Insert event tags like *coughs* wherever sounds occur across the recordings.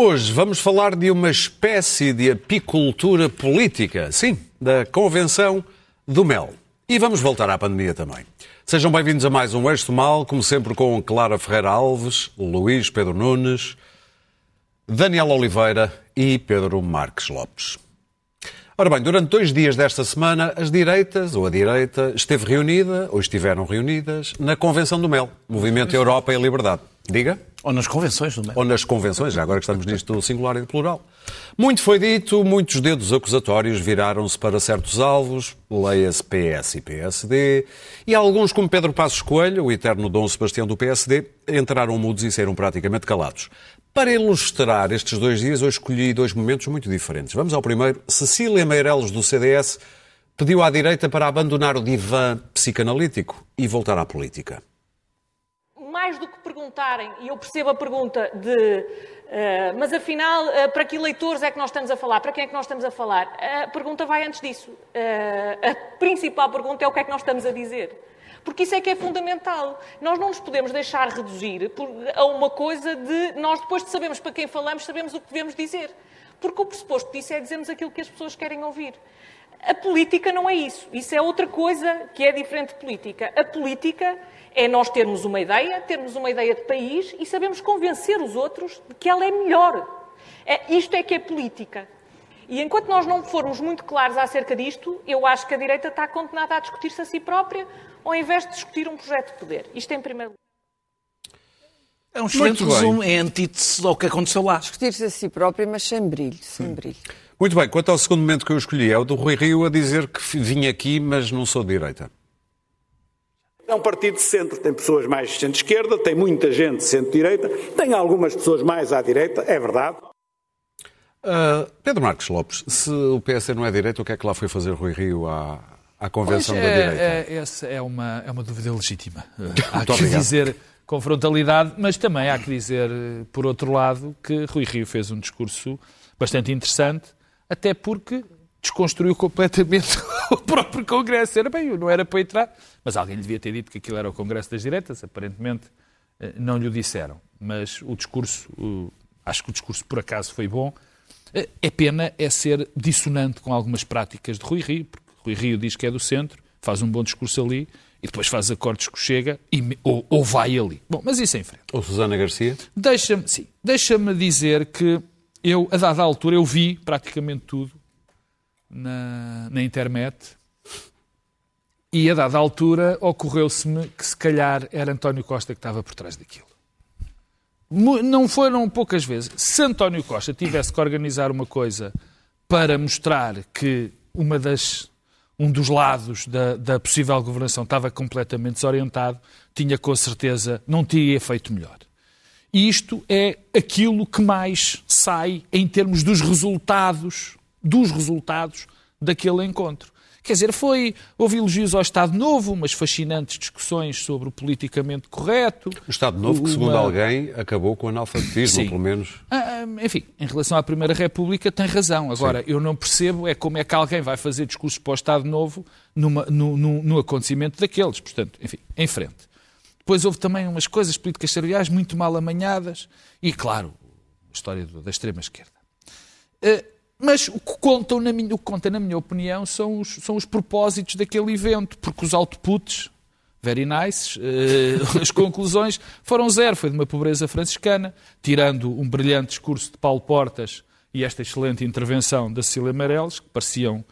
Hoje vamos falar de uma espécie de apicultura política, sim, da Convenção do Mel. E vamos voltar à pandemia também. Sejam bem-vindos a mais um Eixo Mal, como sempre com Clara Ferreira Alves, Luís Pedro Nunes, Daniel Oliveira e Pedro Marques Lopes. Ora bem, durante dois dias desta semana, as direitas, ou a direita, esteve reunida, ou estiveram reunidas, na Convenção do Mel, Movimento Europa e Liberdade. Diga? Ou nas convenções do Mel. Ou nas convenções, já agora que estamos nisto singular e plural. Muito foi dito, muitos dedos acusatórios viraram-se para certos alvos, leia-se PS e PSD, e alguns, como Pedro Passos Coelho, o eterno Dom Sebastião do PSD, entraram mudos e saíram praticamente calados. Para ilustrar estes dois dias, eu escolhi dois momentos muito diferentes. Vamos ao primeiro. Cecília Meireles, do CDS, pediu à direita para abandonar o divã psicanalítico e voltar à política. Mais do que perguntarem, e eu percebo a pergunta de Uh, mas afinal, uh, para que eleitores é que nós estamos a falar? Para quem é que nós estamos a falar? A pergunta vai antes disso. Uh, a principal pergunta é o que é que nós estamos a dizer. Porque isso é que é fundamental. Nós não nos podemos deixar reduzir a uma coisa de nós, depois de sabermos para quem falamos, sabemos o que devemos dizer. Porque o pressuposto disso é dizermos aquilo que as pessoas querem ouvir. A política não é isso. Isso é outra coisa que é diferente de política. A política é nós termos uma ideia, termos uma ideia de país e sabemos convencer os outros de que ela é melhor. É, isto é que é política. E enquanto nós não formos muito claros acerca disto, eu acho que a direita está condenada a discutir-se a si própria, ao invés de discutir um projeto de poder. Isto em primeiro lugar. É um excelente resumo, é antítese ao que aconteceu lá. Discutir-se a si própria, mas sem brilho, sem brilho. Muito bem, quanto ao segundo momento que eu escolhi, é o do Rui Rio a dizer que vim aqui, mas não sou de direita. É um partido de centro, tem pessoas mais de centro-esquerda, tem muita gente de centro-direita, tem algumas pessoas mais à direita, é verdade. Uh, Pedro Marcos Lopes, se o PS não é direita, o que é que lá foi fazer Rui Rio à, à convenção pois da é, direita? É, essa é uma, é uma dúvida legítima. *laughs* há que obrigado. dizer com frontalidade, mas também há que dizer, por outro lado, que Rui Rio fez um discurso bastante interessante, até porque desconstruiu completamente *laughs* o próprio Congresso. Era bem, não era para entrar, mas alguém lhe devia ter dito que aquilo era o Congresso das Direitas, aparentemente eh, não lhe o disseram. Mas o discurso, acho que o discurso por acaso foi bom. Eh, é pena é ser dissonante com algumas práticas de Rui Rio, porque Rui Rio diz que é do centro, faz um bom discurso ali e depois faz acordos que chega e, ou, ou vai ali. Bom, mas isso é em frente. Ou Susana Garcia? Deixa-me, sim, deixa-me dizer que eu, a dada altura, eu vi praticamente tudo na, na internet e a dada altura ocorreu-se-me que se calhar era António Costa que estava por trás daquilo. Não foram poucas vezes. Se António Costa tivesse que organizar uma coisa para mostrar que uma das, um dos lados da, da possível governação estava completamente desorientado, tinha com certeza, não teria feito melhor. E isto é aquilo que mais sai em termos dos resultados, dos resultados daquele encontro. Quer dizer, foi, houve elogios ao Estado Novo, umas fascinantes discussões sobre o politicamente correto. O Estado Novo, que segundo alguém, acabou com o analfabetismo, Sim. pelo menos. Ah, enfim, em relação à Primeira República, tem razão. Agora, Sim. eu não percebo é como é que alguém vai fazer discursos para o Estado Novo numa, no, no, no acontecimento daqueles. Portanto, enfim, em frente. Depois houve também umas coisas políticas salariais muito mal amanhadas e, claro, a história da extrema-esquerda. Uh, mas o que, contam na minha, o que conta, na minha opinião, são os, são os propósitos daquele evento, porque os outputs, very nice, uh, *laughs* as conclusões foram zero. Foi de uma pobreza franciscana, tirando um brilhante discurso de Paulo Portas e esta excelente intervenção da Cecília Meirelles, que pareciam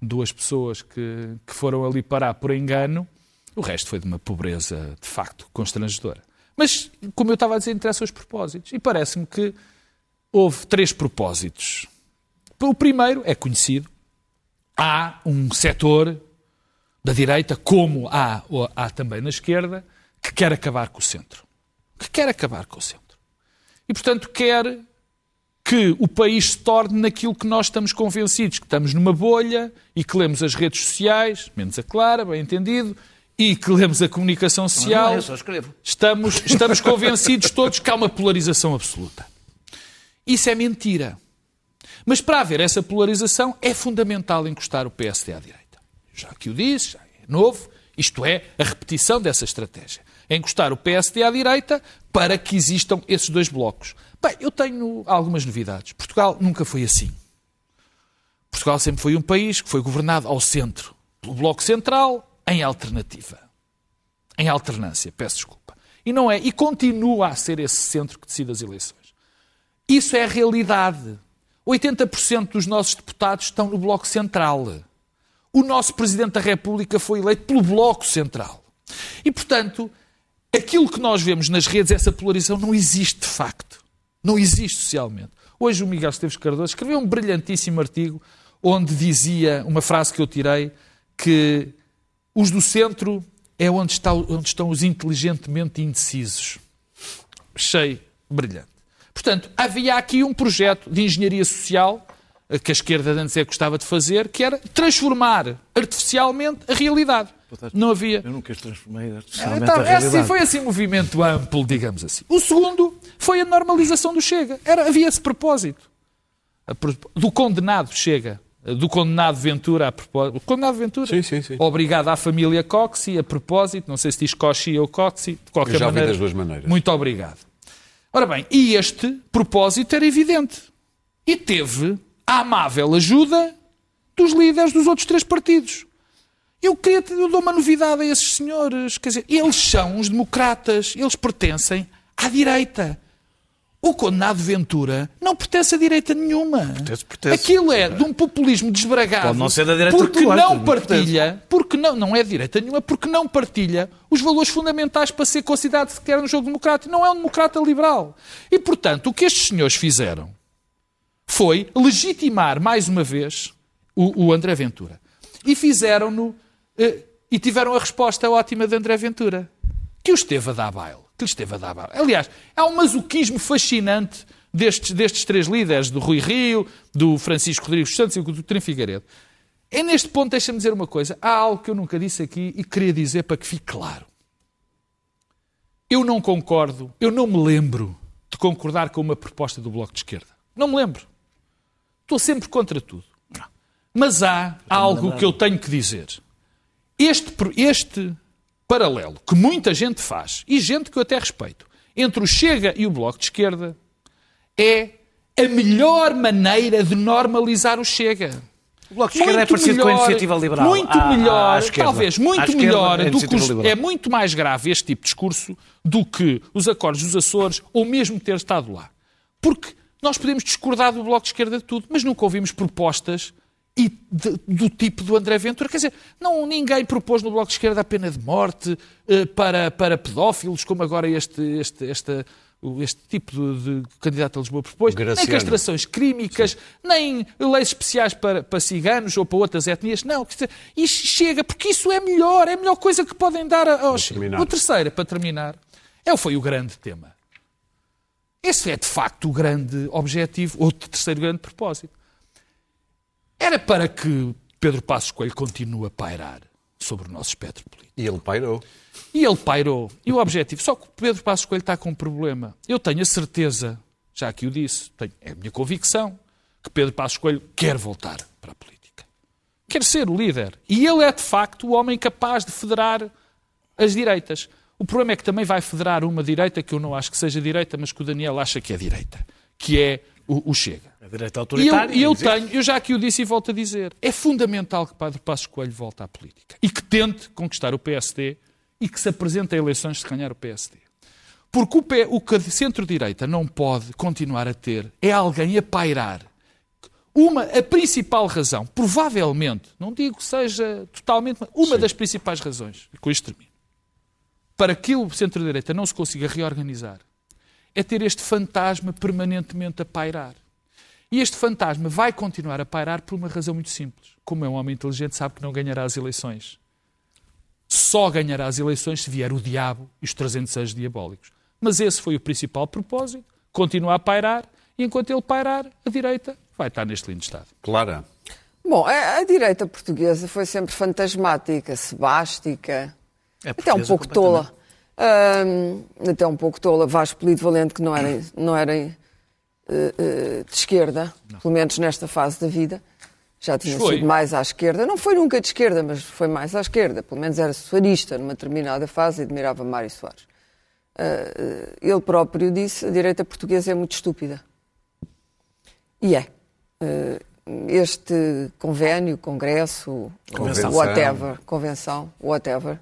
duas pessoas que, que foram ali parar por engano. O resto foi de uma pobreza, de facto, constrangedora. Mas, como eu estava a dizer, interessam os propósitos. E parece-me que houve três propósitos o primeiro é conhecido. Há um setor da direita, como há, há também na esquerda, que quer acabar com o centro. Que quer acabar com o centro. E, portanto, quer que o país se torne naquilo que nós estamos convencidos, que estamos numa bolha e que lemos as redes sociais, menos a Clara, bem entendido, e que lemos a comunicação social. Não, não, eu só escrevo. Estamos, estamos convencidos todos que há uma polarização absoluta. Isso é mentira. Mas para haver essa polarização é fundamental encostar o PSD à direita. Já que o disse, já é novo, isto é a repetição dessa estratégia. encostar o PSD à direita para que existam esses dois blocos. Bem, eu tenho algumas novidades. Portugal nunca foi assim. Portugal sempre foi um país que foi governado ao centro, pelo Bloco Central, em alternativa. Em alternância, peço desculpa. E não é, e continua a ser esse centro que decide as eleições. Isso é a realidade. 80% dos nossos deputados estão no Bloco Central. O nosso Presidente da República foi eleito pelo Bloco Central. E, portanto, aquilo que nós vemos nas redes, essa polarização, não existe de facto. Não existe socialmente. Hoje o Miguel Esteves Cardoso escreveu um brilhantíssimo artigo onde dizia, uma frase que eu tirei, que os do centro é onde, está, onde estão os inteligentemente indecisos. Achei brilhante. Portanto, havia aqui um projeto de engenharia social eh, que a esquerda antes é gostava de fazer, que era transformar artificialmente a realidade. Não havia. Eu nunca transformei artificialmente então, a realidade. Assim, foi assim um movimento amplo, digamos assim. O segundo foi a normalização do Chega. Era, havia esse propósito. Do condenado Chega. Do condenado Ventura a propósito. O condenado Ventura. Sim, sim, sim. Obrigado à família Coxi a propósito. Não sei se diz Coxi ou Coxi. De qualquer Eu já maneira. vi das duas maneiras. Muito obrigado. Ora bem, e este propósito era evidente. E teve a amável ajuda dos líderes dos outros três partidos. Eu, queria, eu dou uma novidade a esses senhores. Quer dizer, eles são os democratas. Eles pertencem à direita. O condenado Ventura não pertence a direita nenhuma. Pertence, pertence. Aquilo é de um populismo desbragado. Pode não ser da direita porque não partilha, porque não, não é direita nenhuma, porque não partilha os valores fundamentais para ser considerado sequer um jogo democrático. Não é um democrata liberal. E, portanto, o que estes senhores fizeram foi legitimar mais uma vez o, o André Ventura. E fizeram-no eh, e tiveram a resposta ótima de André Ventura, que o esteve a dar baile. Que lhe esteve a dar baile. Aliás, há um masoquismo fascinante destes, destes três líderes, do Rui Rio, do Francisco Rodrigues Santos e do Trim Figueiredo. É neste ponto, deixa-me dizer uma coisa. Há algo que eu nunca disse aqui e queria dizer para que fique claro. Eu não concordo, eu não me lembro de concordar com uma proposta do Bloco de Esquerda. Não me lembro. Estou sempre contra tudo. Mas há algo que eu tenho que dizer. Este, este paralelo que muita gente faz, e gente que eu até respeito, entre o Chega e o Bloco de Esquerda, é a melhor maneira de normalizar o Chega. O Bloco de Esquerda é parecido com a iniciativa liberal. Muito À- melhor, à esquerda. talvez, muito melhor do que os, liberal. é muito mais grave este tipo de discurso do que os acordos dos Açores ou mesmo ter estado lá. Porque nós podemos discordar do Bloco de Esquerda de tudo, mas nunca ouvimos propostas e de- do tipo do André Ventura. Quer dizer, não, ninguém propôs no Bloco de Esquerda a pena de morte eh, para, para pedófilos, como agora este, este, esta, este tipo de, de candidato a Lisboa propôs. Nem Graciano. castrações químicas, nem leis especiais para, para ciganos ou para outras etnias. Não, dizer, isto chega, porque isso é melhor, é a melhor coisa que podem dar aos... O terceiro, para terminar, é, foi o grande tema. Esse é, de facto, o grande objetivo, ou o terceiro grande propósito. Era para que Pedro Passos Coelho continue a pairar sobre o nosso espectro político. E ele pairou. E ele pairou. E o objetivo? Só que o Pedro Passos Coelho está com um problema. Eu tenho a certeza, já aqui o disse, tenho, é a minha convicção, que Pedro Passos Coelho quer voltar para a política. Quer ser o líder. E ele é, de facto, o homem capaz de federar as direitas. O problema é que também vai federar uma direita que eu não acho que seja direita, mas que o Daniel acha que é direita, que é o, o Chega. A direita E eu, autoritária. e eu existe. tenho, eu já aqui o disse e volto a dizer, é fundamental que Pedro Passos Coelho volte à política e que tente conquistar o PSD e que se apresente a eleições de ganhar o PSD. Porque o, P- o que a centro-direita não pode continuar a ter é alguém a pairar. Uma, a principal razão, provavelmente, não digo que seja totalmente, mas uma das principais razões, com isto termino, para que o centro-direita não se consiga reorganizar, é ter este fantasma permanentemente a pairar. E este fantasma vai continuar a pairar por uma razão muito simples. Como é um homem inteligente, sabe que não ganhará as eleições. Só ganhará as eleições se vier o diabo e os 300 anjos diabólicos. Mas esse foi o principal propósito. Continua a pairar e enquanto ele pairar, a direita vai estar neste lindo estado. Clara. Bom, a, a direita portuguesa foi sempre fantasmática, sebástica, É até um pouco tola. Ahm, até um pouco tola. Vasco Polido Valente, que não era, não era eh, eh, de esquerda, pelo menos nesta fase da vida, Já tinha foi. sido mais à esquerda. Não foi nunca de esquerda, mas foi mais à esquerda. Pelo menos era soarista numa determinada fase e admirava Mário Soares. Uh, ele próprio disse a direita portuguesa é muito estúpida. E é. Uh, este convênio, congresso, convenção. whatever, convenção, whatever,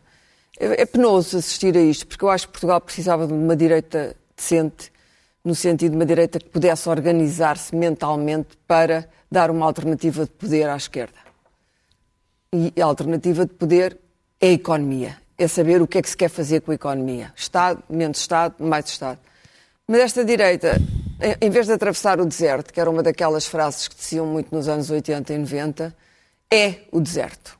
é, é penoso assistir a isto, porque eu acho que Portugal precisava de uma direita decente, no sentido de uma direita que pudesse organizar-se mentalmente para dar uma alternativa de poder à esquerda. E a alternativa de poder é a economia, é saber o que é que se quer fazer com a economia. Estado, menos Estado, mais Estado. Mas esta direita, em vez de atravessar o deserto, que era uma daquelas frases que diziam muito nos anos 80 e 90, é o deserto.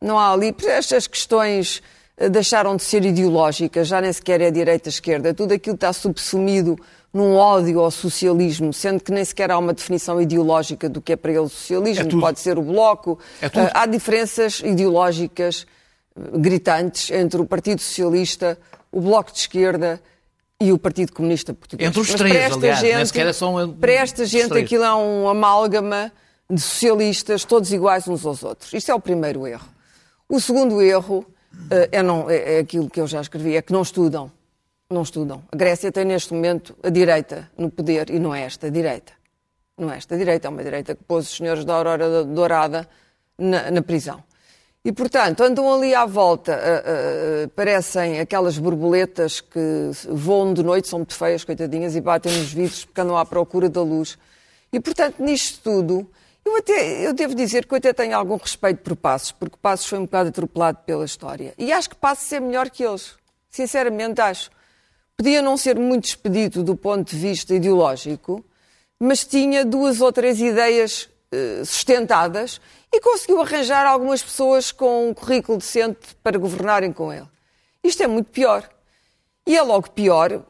Não há ali. Estas questões deixaram de ser ideológicas, já nem sequer é direita-esquerda. Tudo aquilo está subsumido num ódio ao socialismo, sendo que nem sequer há uma definição ideológica do que é para ele o socialismo, é pode ser o bloco. É uh, há diferenças ideológicas eh, gritantes entre o Partido Socialista, o Bloco de Esquerda e o Partido Comunista Português. Entre os Mas três, aliás, gente, sequer são Para esta gente aquilo é um amálgama de socialistas, todos iguais uns aos outros. Isto é o primeiro erro. O segundo erro é, não, é, é aquilo que eu já escrevi, é que não estudam. Não estudam. A Grécia tem neste momento a direita no poder e não é esta direita. Não é esta direita, é uma direita que pôs os senhores da Aurora Dourada na, na prisão. E, portanto, andam ali à volta, uh, uh, parecem aquelas borboletas que voam de noite, são muito feias, coitadinhas, e batem nos vidros porque andam à procura da luz. E, portanto, nisto tudo, eu, até, eu devo dizer que eu até tenho algum respeito por Passos, porque Passos foi um bocado atropelado pela história. E acho que Passos é melhor que eles. Sinceramente, acho. Podia não ser muito expedito do ponto de vista ideológico, mas tinha duas ou três ideias uh, sustentadas e conseguiu arranjar algumas pessoas com um currículo decente para governarem com ele. Isto é muito pior. E é logo pior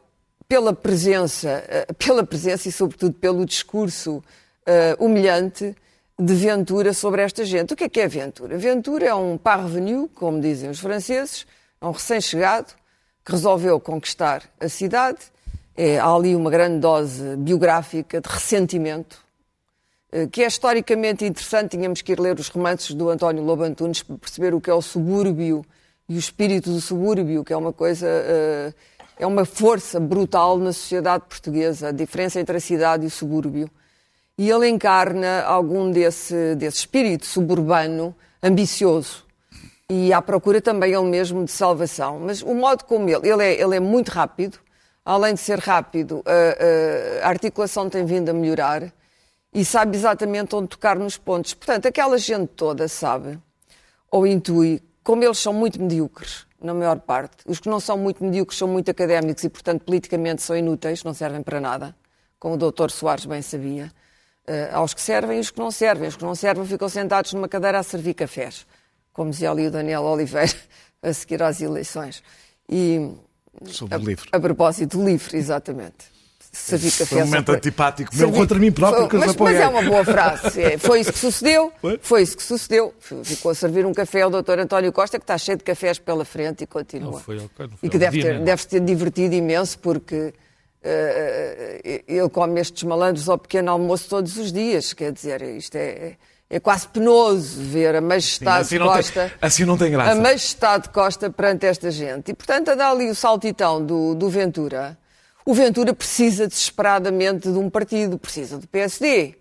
pela presença, eh, pela presença e, sobretudo, pelo discurso uh, humilhante de Ventura sobre esta gente. O que é que é Ventura? Ventura é um parvenu, como dizem os franceses, é um recém-chegado que resolveu conquistar a cidade. É, há ali uma grande dose biográfica de ressentimento eh, que é historicamente interessante. Tínhamos que ir ler os romances do António Lobo Antunes para perceber o que é o subúrbio e o espírito do subúrbio, que é uma coisa, eh, é uma força brutal na sociedade portuguesa, a diferença entre a cidade e o subúrbio. E ele encarna algum desse, desse espírito suburbano ambicioso e à procura também ele mesmo de salvação. Mas o modo como ele, ele é, ele é muito rápido, além de ser rápido, a, a, articulação tem vindo a melhorar e sabe exatamente onde tocar nos pontos. Portanto, aquela gente toda sabe ou intui, como eles são muito medíocres, na maior parte, os que não são muito medíocres são muito académicos e, portanto, politicamente são inúteis, não servem para nada, como o doutor Soares bem sabia. Uh, aos que servem e os que não servem. Os que não servem ficam sentados numa cadeira a servir cafés, como dizia ali o Daniel Oliveira *laughs* a seguir às eleições. E, Sobre a, o livro. A propósito do livro, exatamente servir café. Foi um momento antipático meu contra mim próprio foi, mas, mas, é uma boa frase. É, *laughs* foi isso que sucedeu. Foi? foi? isso que sucedeu. Ficou a servir um café ao Dr. António Costa, que está cheio de cafés pela frente e continua. Não foi, não foi, e que deve ter, deve ter divertido imenso, porque uh, ele come estes malandros ao pequeno almoço todos os dias. Quer dizer, isto é. É quase penoso ver a majestade Sim, assim de Costa. Tem, assim não tem graça. A majestade de Costa perante esta gente. E, portanto, a dar ali o saltitão do, do Ventura o Ventura precisa desesperadamente de um partido, precisa do PSD.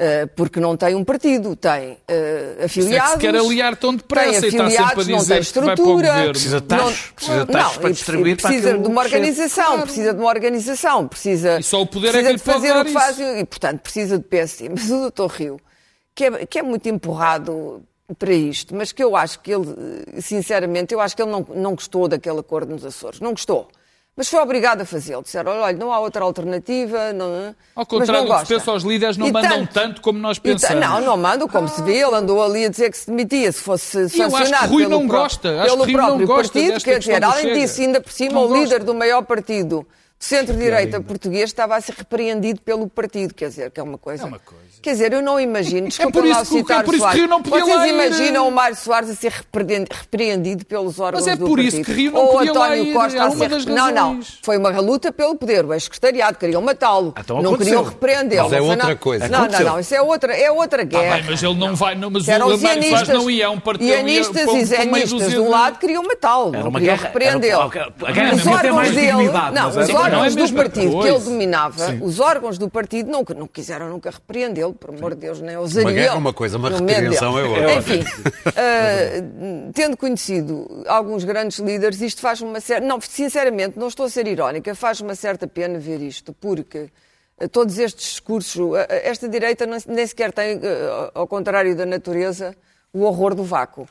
Uh, porque não tem um partido, tem uh, afiliados. Se, é que se quer aliar tão depressa tem afiliados, e está sempre a dizer não tem estrutura. Precisa de taxas, precisa de taxas para distribuir precisa para de uma organização, claro. precisa de uma organização, precisa, e só o poder é que lhe fazer o que faz e, portanto, precisa de PSD. *laughs* Mas o Dr. Rio, que é, que é muito empurrado para isto, mas que eu acho que ele, sinceramente, eu acho que ele não, não gostou daquele acordo nos Açores. Não gostou. Mas foi obrigado a fazê-lo. Disseram, olha, não há outra alternativa. Não, Ao contrário do que se pensa, os líderes não e mandam tanto, tanto, como nós pensamos. Não, não mandam, como ah. se vê. Ele andou ali a dizer que se demitia se fosse sancionado Rui pelo, não gosta. Acho pelo que próprio não gosta partido. Quer dizer, além disso, ainda por cima, não o líder gosta. do maior partido centro-direita português estava a ser repreendido pelo partido, quer dizer, que é uma coisa. É uma coisa. Quer dizer, eu não imagino, desculpa por isso lá que o- citar é por isso que. Rio não podia Vocês lá ir, imaginam o Mário Soares a ser repreendido pelos órgãos Mas é do por partido? isso que Rio não Ou podia lá António ir, Costa a ser... Não, não, foi uma luta pelo poder, o ex-secretariado, queriam matá-lo, Então não aconteceu. queriam repreendê-lo. Mas é não outra nada- coisa. Não, não, Aconteceu. não, isso é outra, é outra Ah, guerra. bem, mas ele não vai. Não, mas Eram o Mário Soares não ia a um partido. ianistas e zenistas de um lado queriam matá-lo, Era não uma queriam guerra- repreendê-lo. era- a guerra Os ter órgãos dele, não, os não é órgãos do mesma partido que ele dominava, os órgãos do partido não, não quiseram nunca repreendê-lo, por amor de Deus, nem ousariam. Uma guerra é uma coisa, uma repreensão é outra. Enfim, ah, *laughs* tendo conhecido alguns grandes líderes, isto faz uma certa... Não, sinceramente, não estou a ser irónica, faz uma certa pena ver isto, porque ah, todos estes discursos, ah, esta direita nem sequer tem, ao contrário da natureza, o horror do vácuo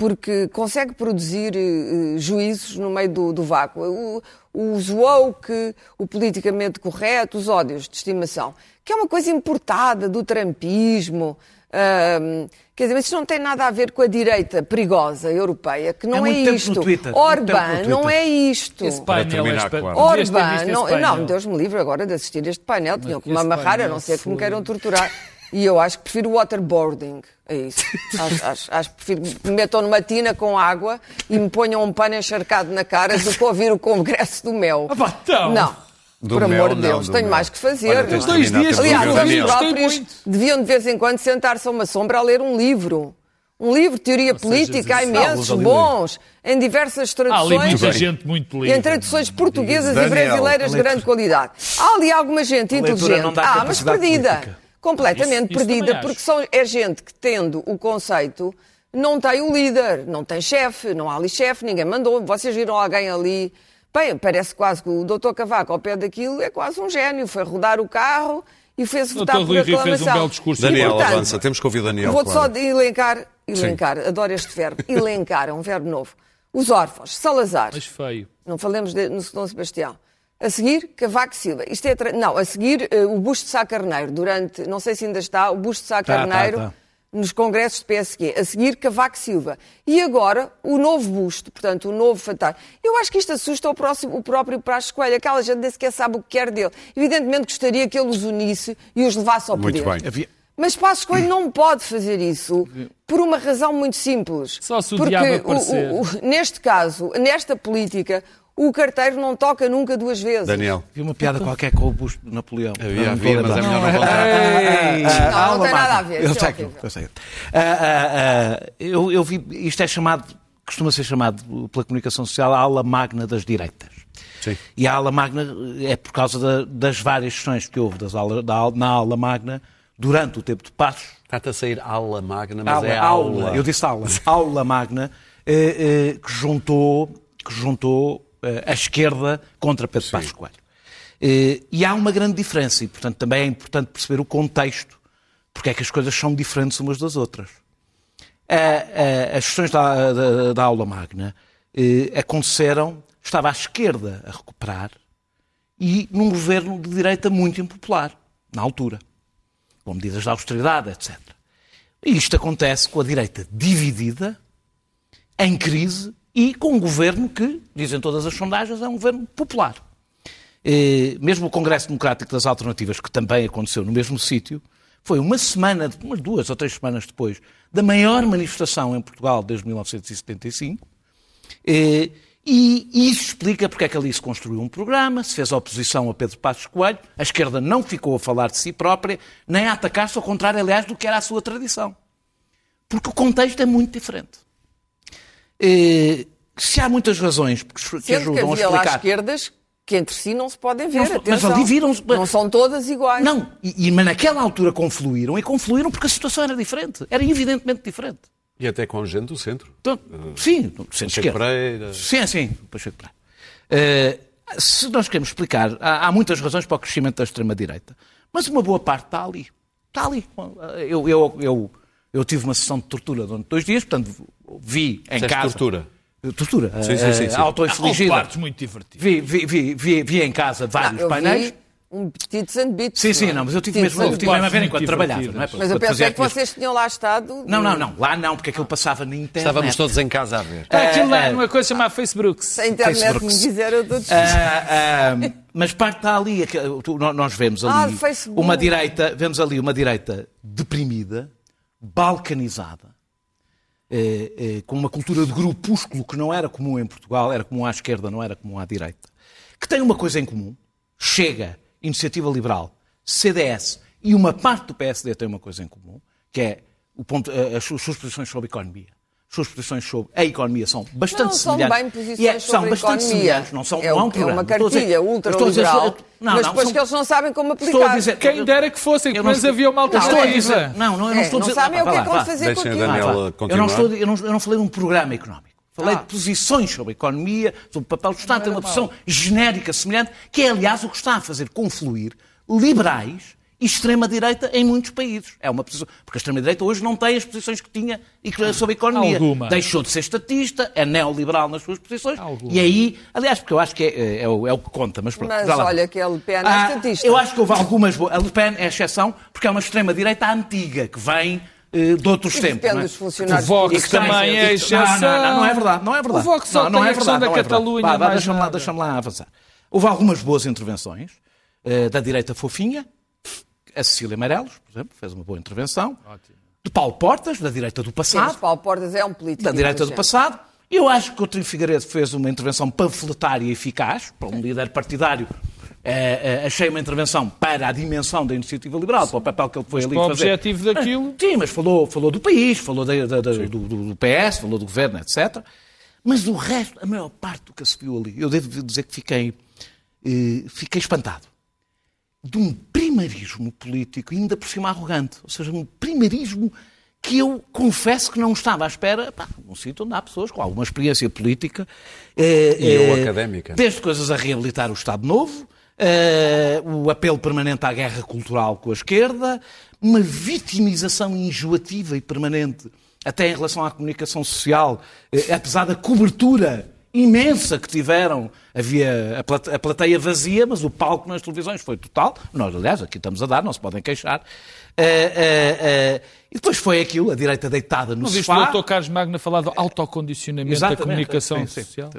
porque consegue produzir eh, juízos no meio do, do vácuo. O, os woke, o politicamente correto, os ódios de estimação, que é uma coisa importada do trampismo. ahm, quer dizer, mas isto não tem nada a ver com a direita perigosa europeia, que não é, muito tempo no isto. Twitter, muito tempo Orban, no não é isto. Esse painel terminar, é claro. Esse não, painel. não, Deus me livre agora de assistir este painel, tinham que me amarrar, a não ser que me foi- queiram torturar. E eu acho que prefiro waterboarding, é isso. Acho, *laughs* acho, acho que prefiro que me metam numa tina com água e me ponham um pano encharcado na cara do que ouvir o congresso do mel. Ah, então. Não. Do Por amor de não, Deus, do tenho mais que fazer. Olha, não tens dois dias Aliás, ouvir o Daniel. eles Gostei próprios deviam de vez em quando sentar-se a uma sombra a ler um livro. Um livro de teoria política, há imensos, bons, em diversas Há ali traduções. muita gente muito E livre. em traduções portuguesas Daniel, e brasileiras de grande qualidade. Há ali alguma gente inteligente. não Ah, mas perdida. política. Completamente Isso- isso perdida, porque são, é gente que, tendo o conceito, não tem o líder, não tem chefe, não há ali chefe, ninguém mandou. Vocês viram alguém ali. Bem, parece quase que o doutor Cavaco, ao pé daquilo, é quase um gênio. Foi rodar o carro e fez votar Dr. por Rui aclamação. fez um belo discurso. E, Daniel, portanto, avança. Temos que ouvir Daniel. Vou-te claro. só elencar, elencar, adoro este verbo, *laughs* elencar, é um verbo novo. Os órfãos, Salazar, Mas feio. não falemos de, no Dom Sebastião. A seguir, Cavaco Silva. Isto é tra- não, a seguir, eh, o busto de Sá Carneiro, durante, não sei se ainda está, o busto de Sá Tá, Carneiro tá, tá. Nos congressos de PSG. A seguir, Cavaco Silva. E agora, o novo busto, portanto, o novo fantasma. Eu acho que isto assusta o, próximo, o próprio Praxe Coelho. Aquela gente nem sequer sabe o que quer dele. Evidentemente gostaria que ele os unisse e os levasse ao Muito poder. bem. Havia- Mas Passos Coelho não pode fazer isso por uma razão muito simples. Só se o Porque diabo o- o- o- neste caso, nesta política, o carteiro não toca nunca duas vezes. Daniel. Havia uma piada qualquer com o busto de Napoleão. Havia, Não me havia, estou a mas é melhor não contar. Não, não tem nada a ver, Eu é sei, que- horrível. eu sei. Ah, ah, ah, eu, vi, isto é chamado, costuma ser chamado pela comunicação social a ala magna das direitas. Sim. E a ala magna é por causa da- das várias sessões que houve das ala- da na ala magna durante o tempo de Passos. Está-te a sair aula magna, mas Aula, é aula. aula. Eu disse aula. aula magna eh, eh, que juntou, que juntou a esquerda contra Pedro Passos Coelho. Eh, e há uma grande diferença e, portanto, também é importante perceber o contexto, porque é que as coisas são diferentes umas das outras. A- a- as sessões da, da- da aula magna eh, aconteceram, estava à esquerda a recuperar e num governo de direita muito impopular, na altura, com medidas de austeridade, etc. E isto acontece com a direita dividida, em crise e com um governo que, dizem todas as sondagens, é um governo popular. Eh, mesmo o Congresso Democrático das Alternativas, que também aconteceu no mesmo sítio, foi uma semana, umas duas ou três semanas depois, da maior manifestação em Portugal desde 1975. Eh, e isso explica porque é que ali se construiu um programa, se fez oposição a Pedro Passos Coelho, a esquerda não ficou a falar de si própria, nem a atacar-se, ao contrário, aliás, do que era a sua tradição. Porque o contexto é muito diferente. Eh, se há muitas razões que que Sendo que ajudam a havia lá explicar... esquerdas que entre si não se podem ver. Não se- mas ali viram-se- Não são todas iguais. Não, e, e- mas naquela altura confluíram, e confluíram porque a situação era diferente. Era evidentemente diferente. E até com gente do centro. Então, sim, no Pacheco centro-esquerda. Pereira. Sim, sim, Pacheco Pereira. Eh, se nós queremos explicar, há, há muitas razões para o crescimento da extrema-direita, mas uma boa parte está ali. Está ali. Eu, eu, eu, eu tive uma sessão de tortura durante dois dias, portanto, vi em casa... tortura. Tortura. Sim, sim, sim, eh, sim. Autoinfligida. partes muito divertidas. Vi, vi, vi, vi, vi em casa vários eu painéis. vi Um petites and bits. Sim, sim, é? não, mas eu tive mesmo, eu tive mesmo a ver enquanto trabalhava, não é? Mas eu pensei que vocês tinham lá estado. Não, não, não, lá não, porque aquilo passava na internet. Estávamos todos em casa a ver. Está aquilo lá é. numa coisa chamada Facebook. Se a internet me dizer, eu dou Ah, ah, mas parte está ali, nó- nós vemos Ah, ali uma direita, vemos ali uma direita deprimida, balcanizada, com uma cultura de grupúsculo que não era comum em Portugal, era comum à esquerda, não era comum à direita, que tem uma coisa em comum, Chega, Iniciativa Liberal, CDS e uma parte do PSD tem uma coisa em comum, que é ponto, eh, as suas posições sobre economia. As suas posições sobre a economia são bastante Não são semelhantes. bem posições é- são sobre bastante economia. semelhantes, não são é, não há um é programa. uma Estou a dizer- cartilha ultraliberal, não, mas não, depois são- que eles não sabem como aplicar. Estou a dizer- Quem dera que fossem, estou- havia uma Não, estou a dizer- alternativa. Não, não, eu não É, estou a não dizer... sabem o que é que vão fazer Deixem com a aquilo. Eu não, estou, eu, não, eu não falei de um programa económico. Falei Ah. de posições sobre a economia, sobre o papel do Estado. Tem uma posição genérica, semelhante, que é, aliás, o que está a fazer confluir liberais extrema-direita em muitos países. É uma posição... Porque a extrema-direita hoje não tem as posições que tinha e que- sobre a economia. Alguma. Deixou de ser estatista, é neoliberal nas suas posições. Alguma. E aí, aliás, porque eu acho que é, é o, é o que conta. Mas, pronto, Mas olha que a Le Pen é Ah, estatista. Eu acho que houve algumas. bo- A Le Pen é exceção porque é uma extrema-direita antiga que vem eh, de outros E tempos. depende não é? dos funcionários O Vox também é exceção. Não, não, não, não é verdade, não é verdade. O Vox só não, não tem é a questão verdade, da não é verdade. Catalunha, mais Deixa-me lá, deixa lá avançar. Houve algumas boas intervenções eh, da direita fofinha, a Cecília Meirelles, por exemplo, fez uma boa intervenção. De Paulo Portas, da direita do Sim, passado mas Paulo Portas é um político. da direita do passado. Eu acho que o Coutinho Figueiredo fez uma intervenção panfletária e eficaz, para um líder partidário. eh, eh, achei uma intervenção para a dimensão da iniciativa liberal, para o papel que ele foi ali para o fazer. objetivo daquilo- Sim, mas falou, falou do país, falou da- da- da- do, do- do PS, falou do governo, etc. Mas o resto, a maior parte do que se viu ali, eu devo dizer que fiquei, eh, fiquei espantado de um primarismo político, ainda por cima arrogante. Ou seja, um primarismo que eu confesso que não estava à espera, pá, num sítio onde há pessoas com alguma experiência política. eh, E eu eh, académica. Desde coisas a reabilitar o Estado Novo, eh, o apelo permanente à guerra cultural com a esquerda, uma vitimização enjoativa e permanente, até em relação à comunicação social, apesar da cobertura imensa que tiveram. Havia a plate- a plateia vazia, mas o palco nas televisões foi total. Nós, aliás, aqui estamos a dar, não se podem queixar. Eh, eh, eh, e depois foi aquilo, a direita deitada no Não viste o sofá. Dr. Carlos Magna falar do autocondicionamento da Exatamente, comunicação sim, sim. social?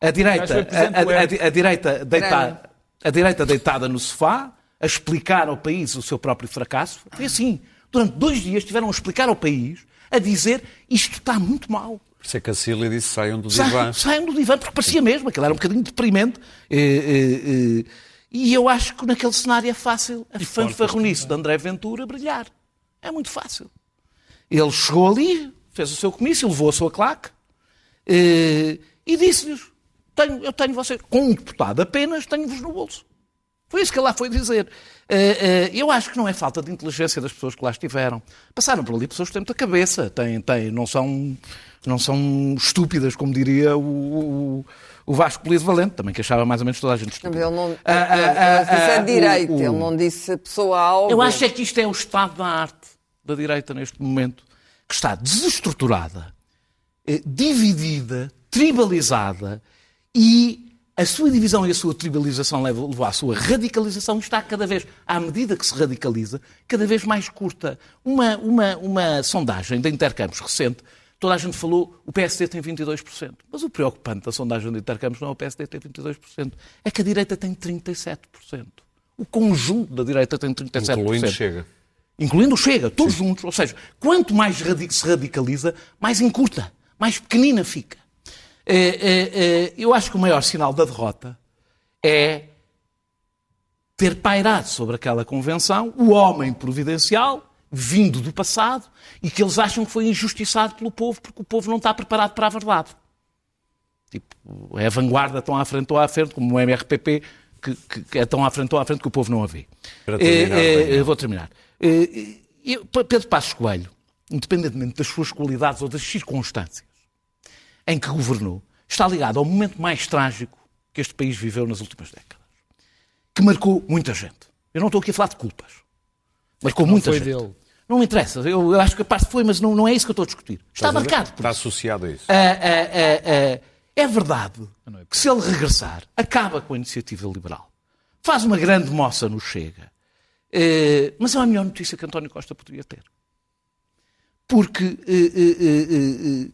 A direita, a, a- a- direita deitada, a direita deitada no sofá, a explicar ao país o seu próprio fracasso. Foi assim. Durante dois dias tiveram a explicar ao país, a dizer isto está muito mal. Por isso é que a Cília disse saiam do Sa- divã. Saiam do divã, porque parecia mesmo, aquilo era um bocadinho deprimente. Eh, eh, eh, E eu acho que naquele cenário é fácil a fanfarronice de André Ventura brilhar. É muito fácil. Ele chegou ali, fez o seu comício, levou a sua claque e disse-lhes: tenho, Eu tenho vocês, com um deputado apenas, tenho-vos no bolso. Foi isso que ele lá foi dizer. Eu acho que não é falta de inteligência das pessoas que lá estiveram. Passaram por ali pessoas que têm muita cabeça, têm, têm, não, são, não são estúpidas, como diria o, o, o Vasco Polido Valente, também que achava mais ou menos toda a gente estúpida. mas ele não. Ah, ah, ele ah, disse ah, a direita, o- o- ele não disse a pessoa algo. Eu acho é que isto é o estado da arte da direita neste momento, que está desestruturada, eh, dividida, tribalizada e a sua divisão e a sua tribalização levou à sua radicalização e está cada vez, à medida que se radicaliza, cada vez mais curta. Uma, uma, uma sondagem da Intercampos recente, toda a gente falou, o PSD tem 22%. Mas o preocupante da sondagem da Intercampos não é o PSD ter 22%, é que a direita tem 37%. O conjunto da direita tem 37%. Incluindo Chega. Incluindo Chega, todos juntos. Ou seja, quanto mais se radicaliza, mais encurta, mais pequenina fica. É, é, é, eu acho que o maior sinal da derrota é ter pairado sobre aquela convenção o homem providencial, vindo do passado, e que eles acham que foi injustiçado pelo povo porque o povo não está preparado para a verdade. Tipo, é a vanguarda tão à frente, tão à frente, como o MRPP, que, que- que é tão à frente, tão à frente que o povo não a vê. Para terminar, Daniel. eu vou terminar. Eh, eu- Pedro Passos Coelho, independentemente das suas qualidades ou das circunstâncias em que governou, está ligado ao momento mais trágico que este país viveu nas últimas décadas, que marcou muita gente. Eu não estou aqui a falar de culpas. Marcou muita foi gente. dele. Não me interessa. Eu, eu acho que a parte foi, mas não, não é isso que eu estou a discutir. Está marcado por Está associado a isso. ah, ah, ah, é verdade que se ele regressar, acaba com a iniciativa liberal. faz uma grande moça no Chega. Eh, mas é a melhor notícia que António Costa poderia ter. Porque eh,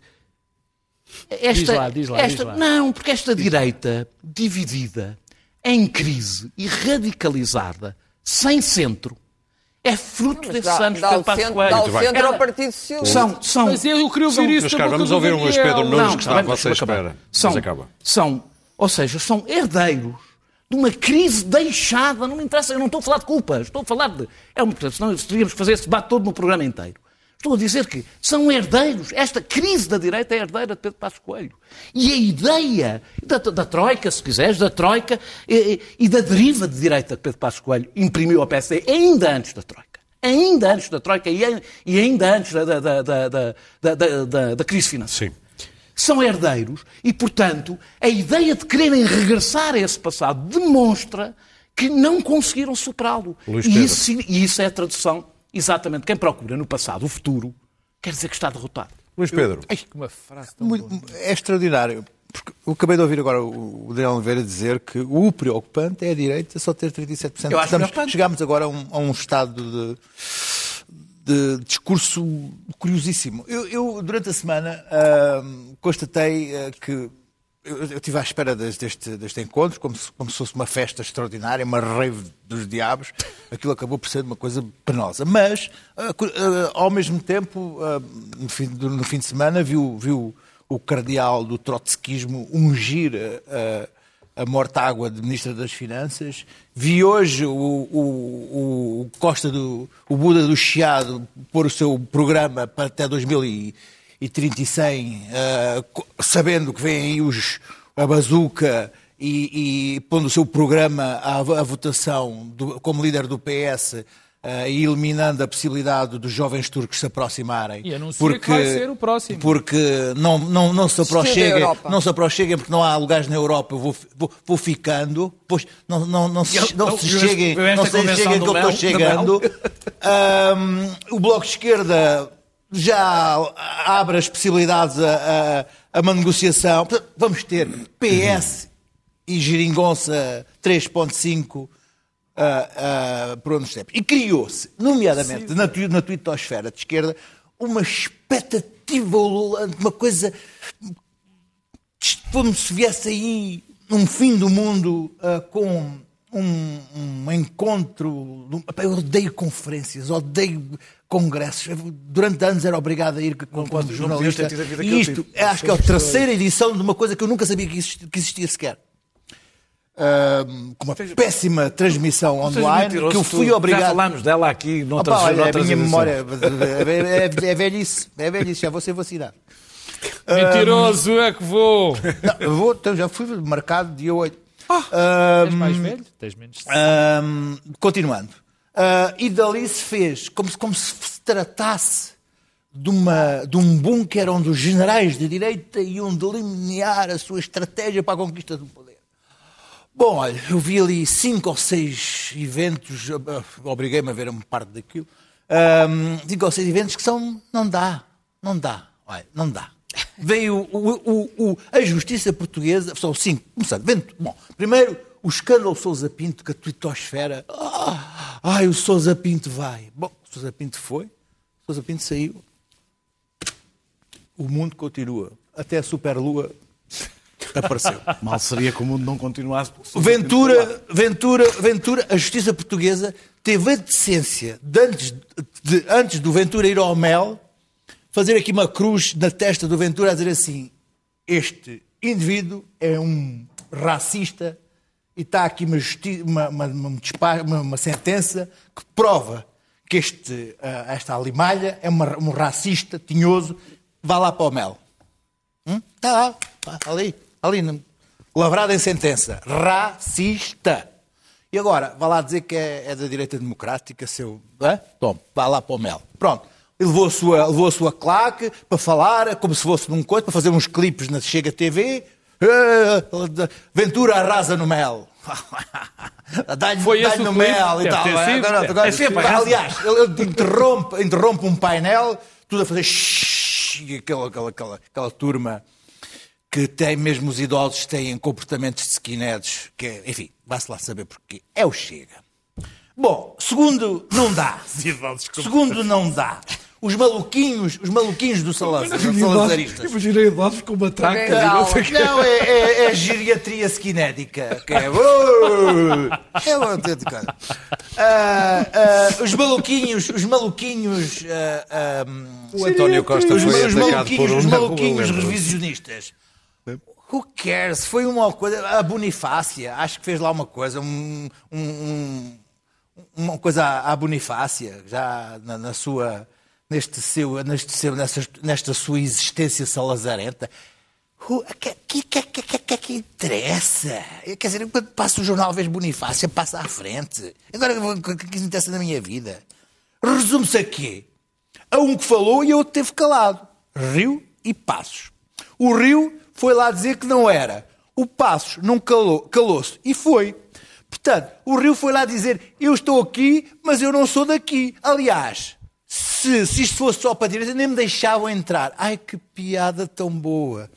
eh, esta, Diz lá, diz lá, esta- diz lá. não, porque esta direita dividida, em crise e radicalizada, sem centro, é fruto desses Dá, anos de dá centro, Coelho. dá o centro ao Partido Socialista. São, são, Mas eu queria ouvir isso Meus da caros, boca vamos ouvir um Luís Pedro. Nunes Não, que está à vossa espera. São, Mas acaba. são, ou seja, são herdeiros de uma crise deixada, não me interessa, eu não estou a falar de culpas, estou a falar de. É uma, senão teríamos que fazer esse debate todo no programa inteiro. Estou a dizer que são herdeiros, esta crise da direita é herdeira de Pedro Passos Coelho. E a ideia da, da Troika, se quiseres, da Troika e, e da deriva de direita que Pedro Passos Coelho imprimiu ao PSD ainda antes da Troika. Ainda antes da Troika e, ai- ainda antes da, da, da, da, crise financeira Sim. são herdeiros e, portanto, a ideia de quererem regressar a esse passado demonstra que não conseguiram superá-lo. E isso, e isso é a tradução, exatamente, quem procura no passado o futuro, quer dizer que está derrotado. Luís Pedro. Ai, que uma frase tão Muito- boa. é extraordinário. Porque eu acabei de ouvir agora o Daniel Oliveira dizer que o preocupante é a direita só ter 37%. Eu acho Estamos- chegámos agora a um, a um estado de, de discurso curiosíssimo. Eu, eu, durante a semana, ahm, constatei ah, que eu, estive à espera des- deste, deste encontro, como se, como se fosse uma festa extraordinária, uma rave dos diabos. Aquilo acabou por ser uma coisa penosa. Mas, cu- ah, ao mesmo tempo, ah, no, fim, no fim de semana, viu, viu o cardeal do trotskismo ungir ah, a morta-água de Ministra das Finanças. Vi hoje o, o- o Costa do o Buda do Chiado pôr o seu programa para até 2030 e 100, eh, co- sabendo que vem aí os, a bazuca e, e pondo o seu programa à, à votação do- como líder do PS. eh, e eliminando a possibilidade dos jovens turcos se aproximarem. E anuncia que vai ser o próximo. Porque não, não, não se aproxeguem, não se aproxeguem porque não há lugares na Europa, eu vou, vou, vou ficando, pois não, não, não se, não eu- se eu- cheguem, não se cheguem que eu estou chegando. Ahm, o Bloco de Esquerda já abre as possibilidades a, a, a uma negociação. Portanto, Vamos ter PS e Geringonça 3.5 ah, ah, por onde tempos. E criou-se, nomeadamente na, na tuitosfera de esquerda, uma expectativa ululante, uma coisa como se viesse aí um fim do mundo ah, com um, um encontro. Eu odeio conferências, odeio congressos. Eu, durante anos era obrigado a ir como, como devias jornalista. a E isto, tive. acho que é a terceira edição de uma coisa que eu nunca sabia que existia, que existia sequer. Ah, com uma péssima transmissão online que eu tu. fui Já obrigado. falámos dela aqui noutras, Opa, olha, a noutras minha edições. memória é, é, é velhice, é velhice, já vou ser vacinado. Mentiroso é que vou. Não, eu vou, então, já fui marcado dia 8. És mais velho? Tens menos. Ahm, continuando. Ah, e dali se fez como se, como se se tratasse de, uma, de um bunker onde os generais de direita iam delinear a sua estratégia para a conquista do poder. Bom, olha, eu vi ali cinco ou seis eventos, ah, obriguei-me a ver uma parte daquilo, ahm, cinco ou seis eventos que são, não dá, não dá, olha, não dá. Veio o, o- o- a justiça portuguesa, são cinco, começando, vento, bom, primeiro o escândalo Sousa Pinto, que a tuitosfera, ah, ai, o Sousa Pinto vai. Bom, o Sousa Pinto foi, o Sousa Pinto saiu, o mundo continua, até a superlua apareceu. *laughs* Mal seria que o mundo não continuasse. Ventura, Ventura, Ventura, a justiça portuguesa teve a decência de antes, de, antes do Ventura ir ao mel, fazer aqui uma cruz na testa do Ventura a dizer assim: este indivíduo é um racista e está aqui uma, uma, uma, uma sentença que prova que este, ah, esta alimalha é um racista tinhoso, vá lá para o mel. Está lá, ali, ali, lavrado em sentença. Racista. E agora, vá lá dizer que é, é da direita democrática, seu. Tome, vá lá para o mel. Pronto. Ele levou a sua, levou a sua claque para falar, como se fosse num coisa, para fazer uns clipes na Chega TV. Eh, Ventura arrasa no mel. *laughs* Dá-lhe Foi dá no mel e tal. sido. Agora- agora- ter sido, parece. aliás, ele, interrompe, interrompe um painel, tudo a fazer shhh, aquela, aquela, aquela, aquela turma que tem mesmo os idosos têm comportamentos de skinheads, que é, enfim, Vai-se lá saber porquê. É o Chega. Bom, segundo, não dá. *laughs* Segundo, não dá. Os maluquinhos, os maluquinhos do Salazar, salazaristas. Imaginei idosos com uma traca. Bengala. Não, é, é, é geriatria skinética. Que é. é uma autêntica. Ah, ah, os maluquinhos, os maluquinhos. ah, ah, O António Costa os, foi os atacado maluquinhos, por um os maluquinhos lembro-me. revisionistas. Who cares? Foi uma coisa. A Bonifácia, acho que fez lá uma coisa, um, um- um- uma coisa à à Bonifácia, já na, na sua. Neste seu, neste seu, nessa, nesta sua existência salazarenta. O que, que, que, que, que, que, interessa? Quer dizer, quando passa o jornal, vês Bonifácia, passa à frente. Agora, o que, que interessa na minha vida? Resume-se a quê? A um que falou e a outro teve calado. Rio e Passos. O Rio foi lá dizer que não era. O Passos não calou, calou-se e foi. Portanto, o Rio foi lá dizer: Eu estou aqui, mas eu não sou daqui. Aliás, se, se isto fosse só para a direita, nem me deixavam entrar. Ai, que piada tão boa.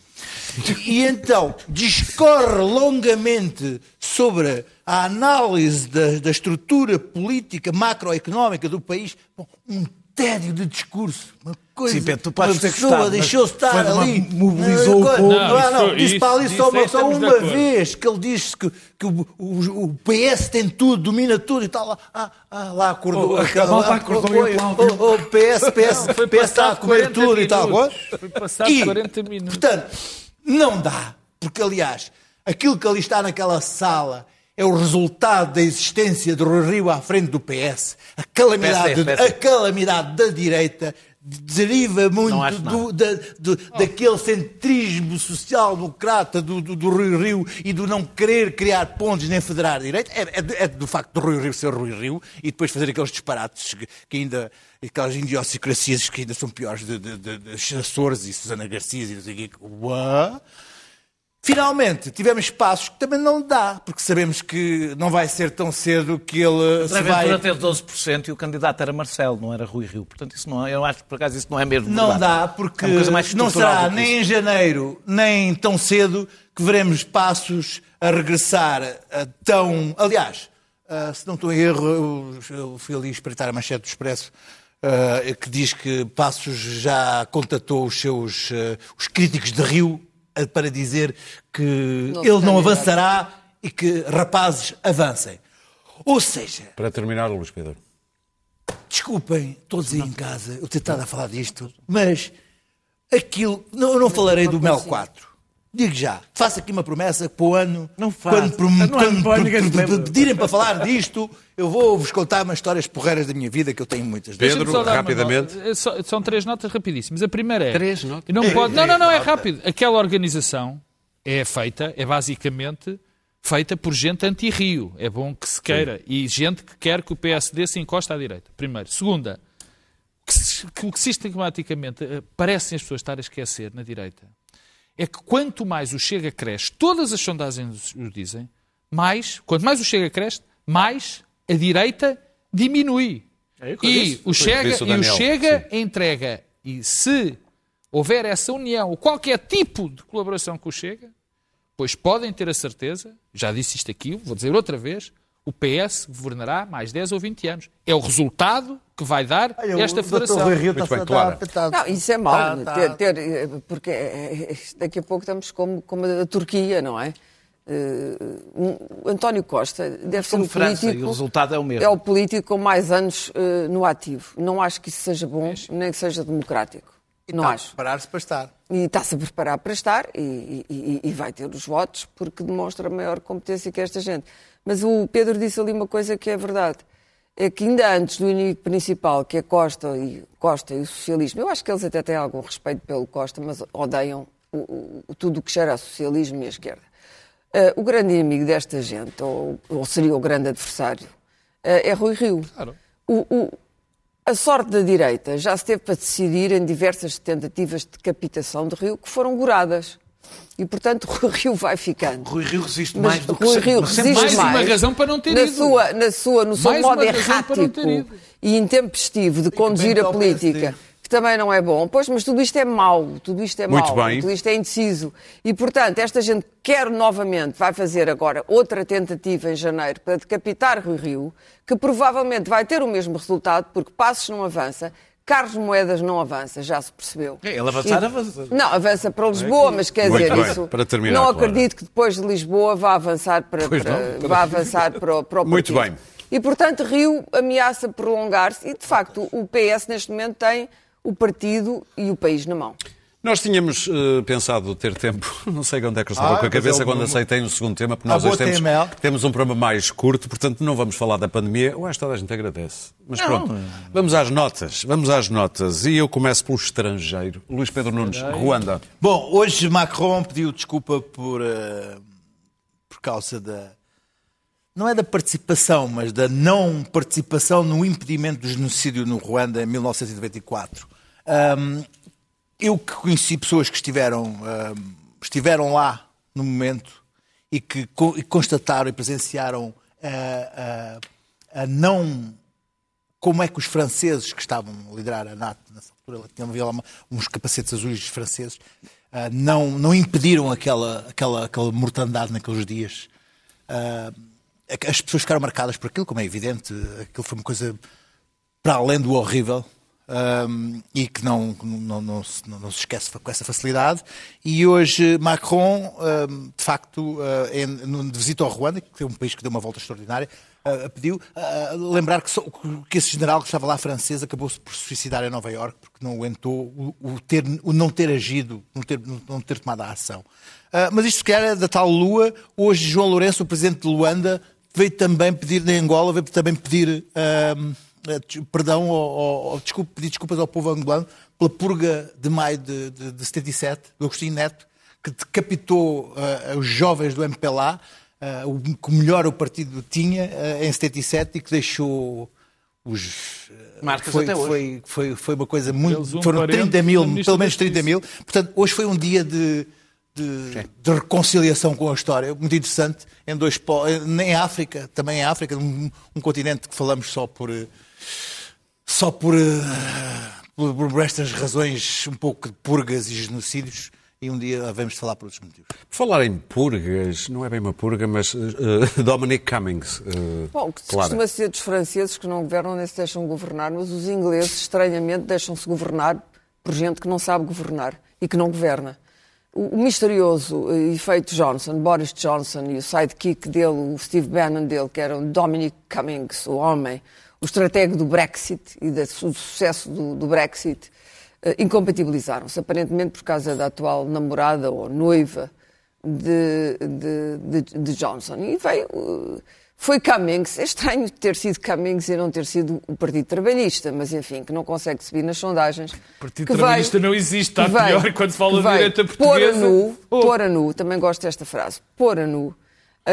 E então discorre longamente sobre a análise da, da estrutura política macroeconómica do país. Bom, um tédio de discurso. Uma coisa. Sim, Pedro, tu podes uma ter pessoa deixou-se estar ali. mobilizou o Não, povo. Não, não, Não, isso- disse para ali só, uma, só estamos de uma vez que ele disse que, que o, o, o PS tem tudo, domina tudo e tal. Ah, ah, lá acordou. Oh, a aquela- malta lá- acordou foi, oh, oh, PS, PS, Não, foi PS está a passado comer 40 tudo e tal. minutos. Foi passado E, 40 minutos. Portanto, não dá. Porque, aliás, aquilo que ali está naquela sala é o resultado da existência do Rui Rio à frente do PS. A calamidade, PSD, PSD. a calamidade da direita deriva muito do, da- do- daquele centrismo social-democrata do, do, do Rui Rio e do não querer criar pontos nem federar a direita. É, é, do- é do facto do Rui Rio ser Rui Rio e depois fazer aqueles disparates que, que ainda. aquelas idiosincrasias que ainda são piores de, de, de, de Açores e Susana Garcia e não sei o quê. Finalmente, tivemos passos que também não dá, porque sabemos que não vai ser tão cedo que ele se vai... Ventura teve 12% e o candidato era Marcelo, não era Rui Rio. Portanto, isso não, é- eu acho que por acaso isso não é mesmo Não verdade. dá, porque É não será nem em janeiro, nem tão cedo que veremos passos a regressar a tão. Aliás, ah, se não estou em erro, eu, eu fui ali espreitar a manchete do Expresso. ah, que diz que Passos já contatou os seus ah, os críticos de Rio para dizer que Não ele não avançará e que rapazes avancem. Ou seja, Para terminar, Luís Pedro. Desculpem, todos aí em casa, eu tenho estado a falar disto, mas aquilo. Não, eu não falarei do Mel 4. Digo já, faço aqui uma promessa que para o ano, Não faça. quando, prom- Não é quando pr- pedirem para falar disto, eu vou-vos contar umas histórias porreiras da minha vida, que eu tenho muitas. Pedro, rapidamente. É só- São três notas rapidíssimas. A primeira é. Três notas? Não, pode, não, não, não, é rápido. Aquela organização é feita, é basicamente feita por gente anti-Rio. É bom que se queira. E gente que quer que o PSD se encoste à direita. Primeiro. Segunda, que, que o que sistematicamente eh, parecem as pessoas estar a esquecer na direita é que quanto mais o Chega cresce, todas as sondagens o dizem, mais, quanto mais o Chega cresce, mais a direita diminui. E o Chega, e o Chega entrega. E se houver essa união, ou qualquer tipo de colaboração com o Chega, pois podem ter a certeza, já disse isto aqui, vou dizer outra vez, o PS governará mais 10 ou 20 anos. É o resultado que vai dar esta federação. Muito bem, Clara. Não, isso é mau, Tá, tá. ter, ter, porque eh, eh, daqui a pouco estamos como, como a Turquia, não é? Um- António Costa deve ser o França, político. e o resultado é o mesmo. É o político com mais anos eh, no ativo. Não acho que isso seja bom, nem que seja democrático. Não Tá, acho. Preparar-se para estar. E está-se a preparar para estar e, e- e vai ter os votos porque demonstra maior competência que esta gente. Mas o Pedro disse ali uma coisa que é verdade. É que ainda antes do inimigo principal, que é Costa e, Costa e o socialismo, eu acho que eles até têm algum respeito pelo Costa, mas odeiam o- o- tudo o que cheira a socialismo e a esquerda. Eh, o grande inimigo desta gente, ou, ou seria o grande adversário, eh, é Rui Rio. O- o- a sorte da direita já se teve para decidir em diversas tentativas de decapitação de Rio que foram goradas. E, portanto, *laughs* Rui Rio vai ficando. Rui Rio resiste Mas mais do que Rui. Rio resiste mais uma mais razão para não ter na ido. Sua, na sua, no seu Mais modo uma errático e intempestivo de conduzir a política, que também não é bom. Pois, mas tudo isto é mau, tudo isto é Muito mau, bem. tudo isto é indeciso. E, portanto, esta gente quer novamente, vai fazer agora outra tentativa em janeiro para decapitar Rui Rio, que provavelmente vai ter o mesmo resultado, porque Passos não avança, Carlos Moedas não avança, já se percebeu. Ele avançar, E- avança. Não, avança para Lisboa, mas quer Muito dizer, bem, isso. para terminar, não acredito que depois de Lisboa vá avançar para, para- não. vá avançar para, o- para o Muito bem. E, portanto, Rio ameaça prolongar-se e, de facto, o PS neste momento tem o partido e o país na mão. Nós tínhamos eh, pensado ter tempo, *laughs* não sei onde é que eu estava Ah, com a cabeça é quando aceitei o segundo tema, porque nós Ah, hoje boa temos, TML. temos um programa mais curto, portanto não vamos falar da pandemia. Eu acho que toda a gente agradece. Mas pronto, vamos às notas, vamos às notas. E eu começo pelo estrangeiro. Luís Pedro Nunes, Ruanda. Bom, hoje Macron pediu desculpa por, eh, por causa da. Não é da participação, mas da não participação no impedimento do genocídio no Ruanda em 1994. Ahm, eu que conheci pessoas que estiveram, ahm, estiveram lá no momento e que co- e constataram e presenciaram a, a- a não como é que os franceses que estavam a liderar a NATO nessa altura, tinham lá uns capacetes azuis franceses, ah, não, não impediram aquela, aquela, aquela mortandade naqueles dias. Ah, as pessoas ficaram marcadas por aquilo, como é evidente, aquilo foi uma coisa para além do horrível um, e que não, não, não, se, não- se esquece com essa facilidade. E hoje Macron, um, de facto, uh, no- de visita ao Ruanda, que é um país que deu uma volta extraordinária, uh, pediu uh, lembrar que, só- que esse general que estava lá francês acabou por suicidar em Nova Iorque porque não aguentou o, o ter, o não ter agido, não ter, não ter tomado a ação. Uh, mas isto, se calhar, é da tal lua. Hoje, João Lourenço, o presidente de Luanda, veio também pedir, na Angola, veio também pedir perdão, ou, ou- ou desculpa, pedir desculpas ao povo angolano pela purga de maio de, de, de 77, do Agostinho Neto, que decapitou eh, os jovens do MPLA, eh, o que melhor o partido tinha eh, em 77 e que deixou os. eh, Marcas foi, até hoje. Foi, foi, foi uma coisa muito. Um foram parente 30 mil, pelo menos da 30 mil. Portanto, hoje foi um dia de, de, de reconciliação com a história, muito interessante, em dois em África, também em África, um, um continente que falamos só por eh, só por, eh, por, por estas razões um pouco de purgas e genocídios, e um dia de falar por outros motivos. Por falar em purgas, não é bem uma purga, mas eh, Dominic Cummings. eh, Bom, o que se Clara. costuma ser dos franceses que não governam nem se deixam governar, mas os ingleses, estranhamente, deixam-se governar por gente que não sabe governar e que não governa. O, misterioso eh, efeito Johnson, Boris Johnson e o sidekick dele, o Steve Bannon dele, que era o Dominic Cummings, o homem, o estratego do Brexit e do sucesso do, do Brexit, eh, incompatibilizaram-se, aparentemente por causa da atual namorada ou noiva de, de, de- de Johnson. E veio. Foi Cummings. É estranho ter sido Cummings e não ter sido o Partido Trabalhista, mas enfim, que não consegue subir nas sondagens. O Partido Trabalhista não existe, está pior quando se fala de direita Pôr a portuguesa. nu, Oh. pôr a nu, também gosto desta frase, pôr a nu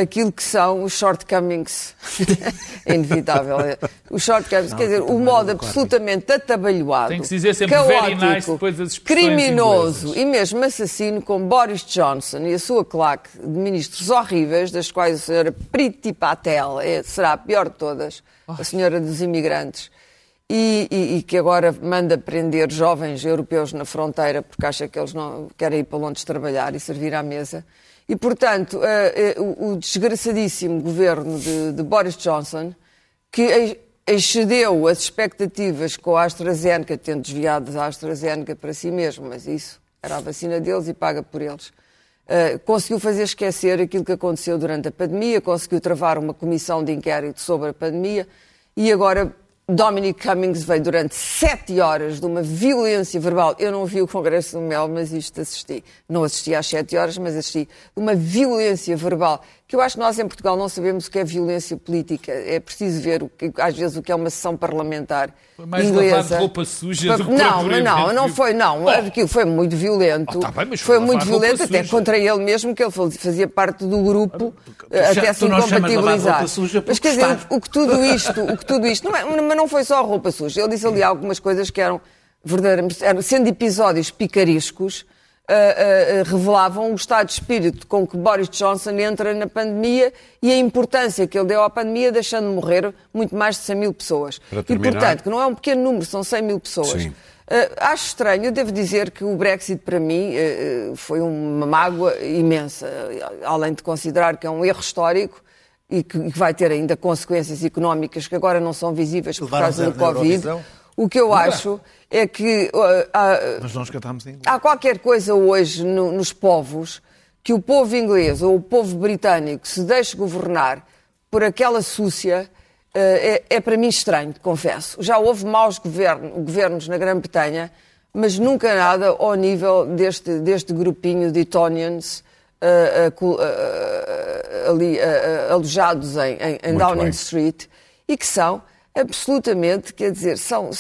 aquilo que são os shortcomings. *laughs* é inevitável. Os shortcomings, quer dizer, o modo absolutamente atabalhoado, Tem que se dizer sempre very nice caótico, depois das expressões criminoso inglesas. e mesmo assassino com Boris Johnson e a sua claque de ministros horríveis, das quais a senhora Priti Patel é- será a pior de todas, a senhora dos imigrantes, e, e- e que agora manda prender jovens europeus na fronteira porque acha que eles não querem ir para Londres trabalhar e servir à mesa. E, portanto, eh, eh, o desgraçadíssimo governo de, de Boris Johnson, que ex- excedeu as expectativas com a AstraZeneca, tendo desviado a AstraZeneca para si mesmo, mas isso era a vacina deles e paga por eles. Uh, conseguiu fazer esquecer aquilo que aconteceu durante a pandemia, conseguiu travar uma comissão de inquérito sobre a pandemia e agora Dominic Cummings veio durante sete horas de uma violência verbal. Eu não vi o Congresso do Mel, mas isto assisti. Não assisti às sete horas, mas assisti. De uma violência verbal que eu acho que nós em Portugal não sabemos o que é violência política. É preciso ver, o que, às vezes, o que é uma sessão parlamentar Foi mais inglesa. de roupa suja do que Não, não, não foi, não. Oh. Aquilo foi muito violento. Oh, tá bem, foi foi muito violento, até suja. contra ele mesmo, que ele fazia parte do grupo, eh, já- até tu se lavar incompatibilizar. Mas quer dizer, o, que tudo isto, o que tudo isto, não é, mas não foi só roupa suja. Ele disse ali algumas coisas que eram verdadeiramente, sendo episódios picarescos, uh, uh, revelavam o estado de espírito com que Boris Johnson entra na pandemia e a importância que ele deu à pandemia, deixando morrer muito mais de 100 mil pessoas. E, portanto, que não é um pequeno número, são 100 mil pessoas. Sim. Uh, acho estranho, eu devo dizer que o Brexit para mim uh, foi uma mágoa imensa, além de considerar que é um erro histórico e que, que vai ter ainda consequências económicas que agora não são visíveis por causa do Covid. O que eu acho é que uh, há- Mas nós cantámos em inglês. há qualquer coisa hoje no- nos povos que o povo inglês ou o povo britânico se deixe governar por aquela súcia eh, é, é para mim estranho, confesso. Já houve maus governo- governos na Grã-Bretanha, mas nunca nada ao nível deste, deste grupinho de Etonians eh, ali alojados em, em- em Downing bem. Street e que são absolutamente, quer dizer, são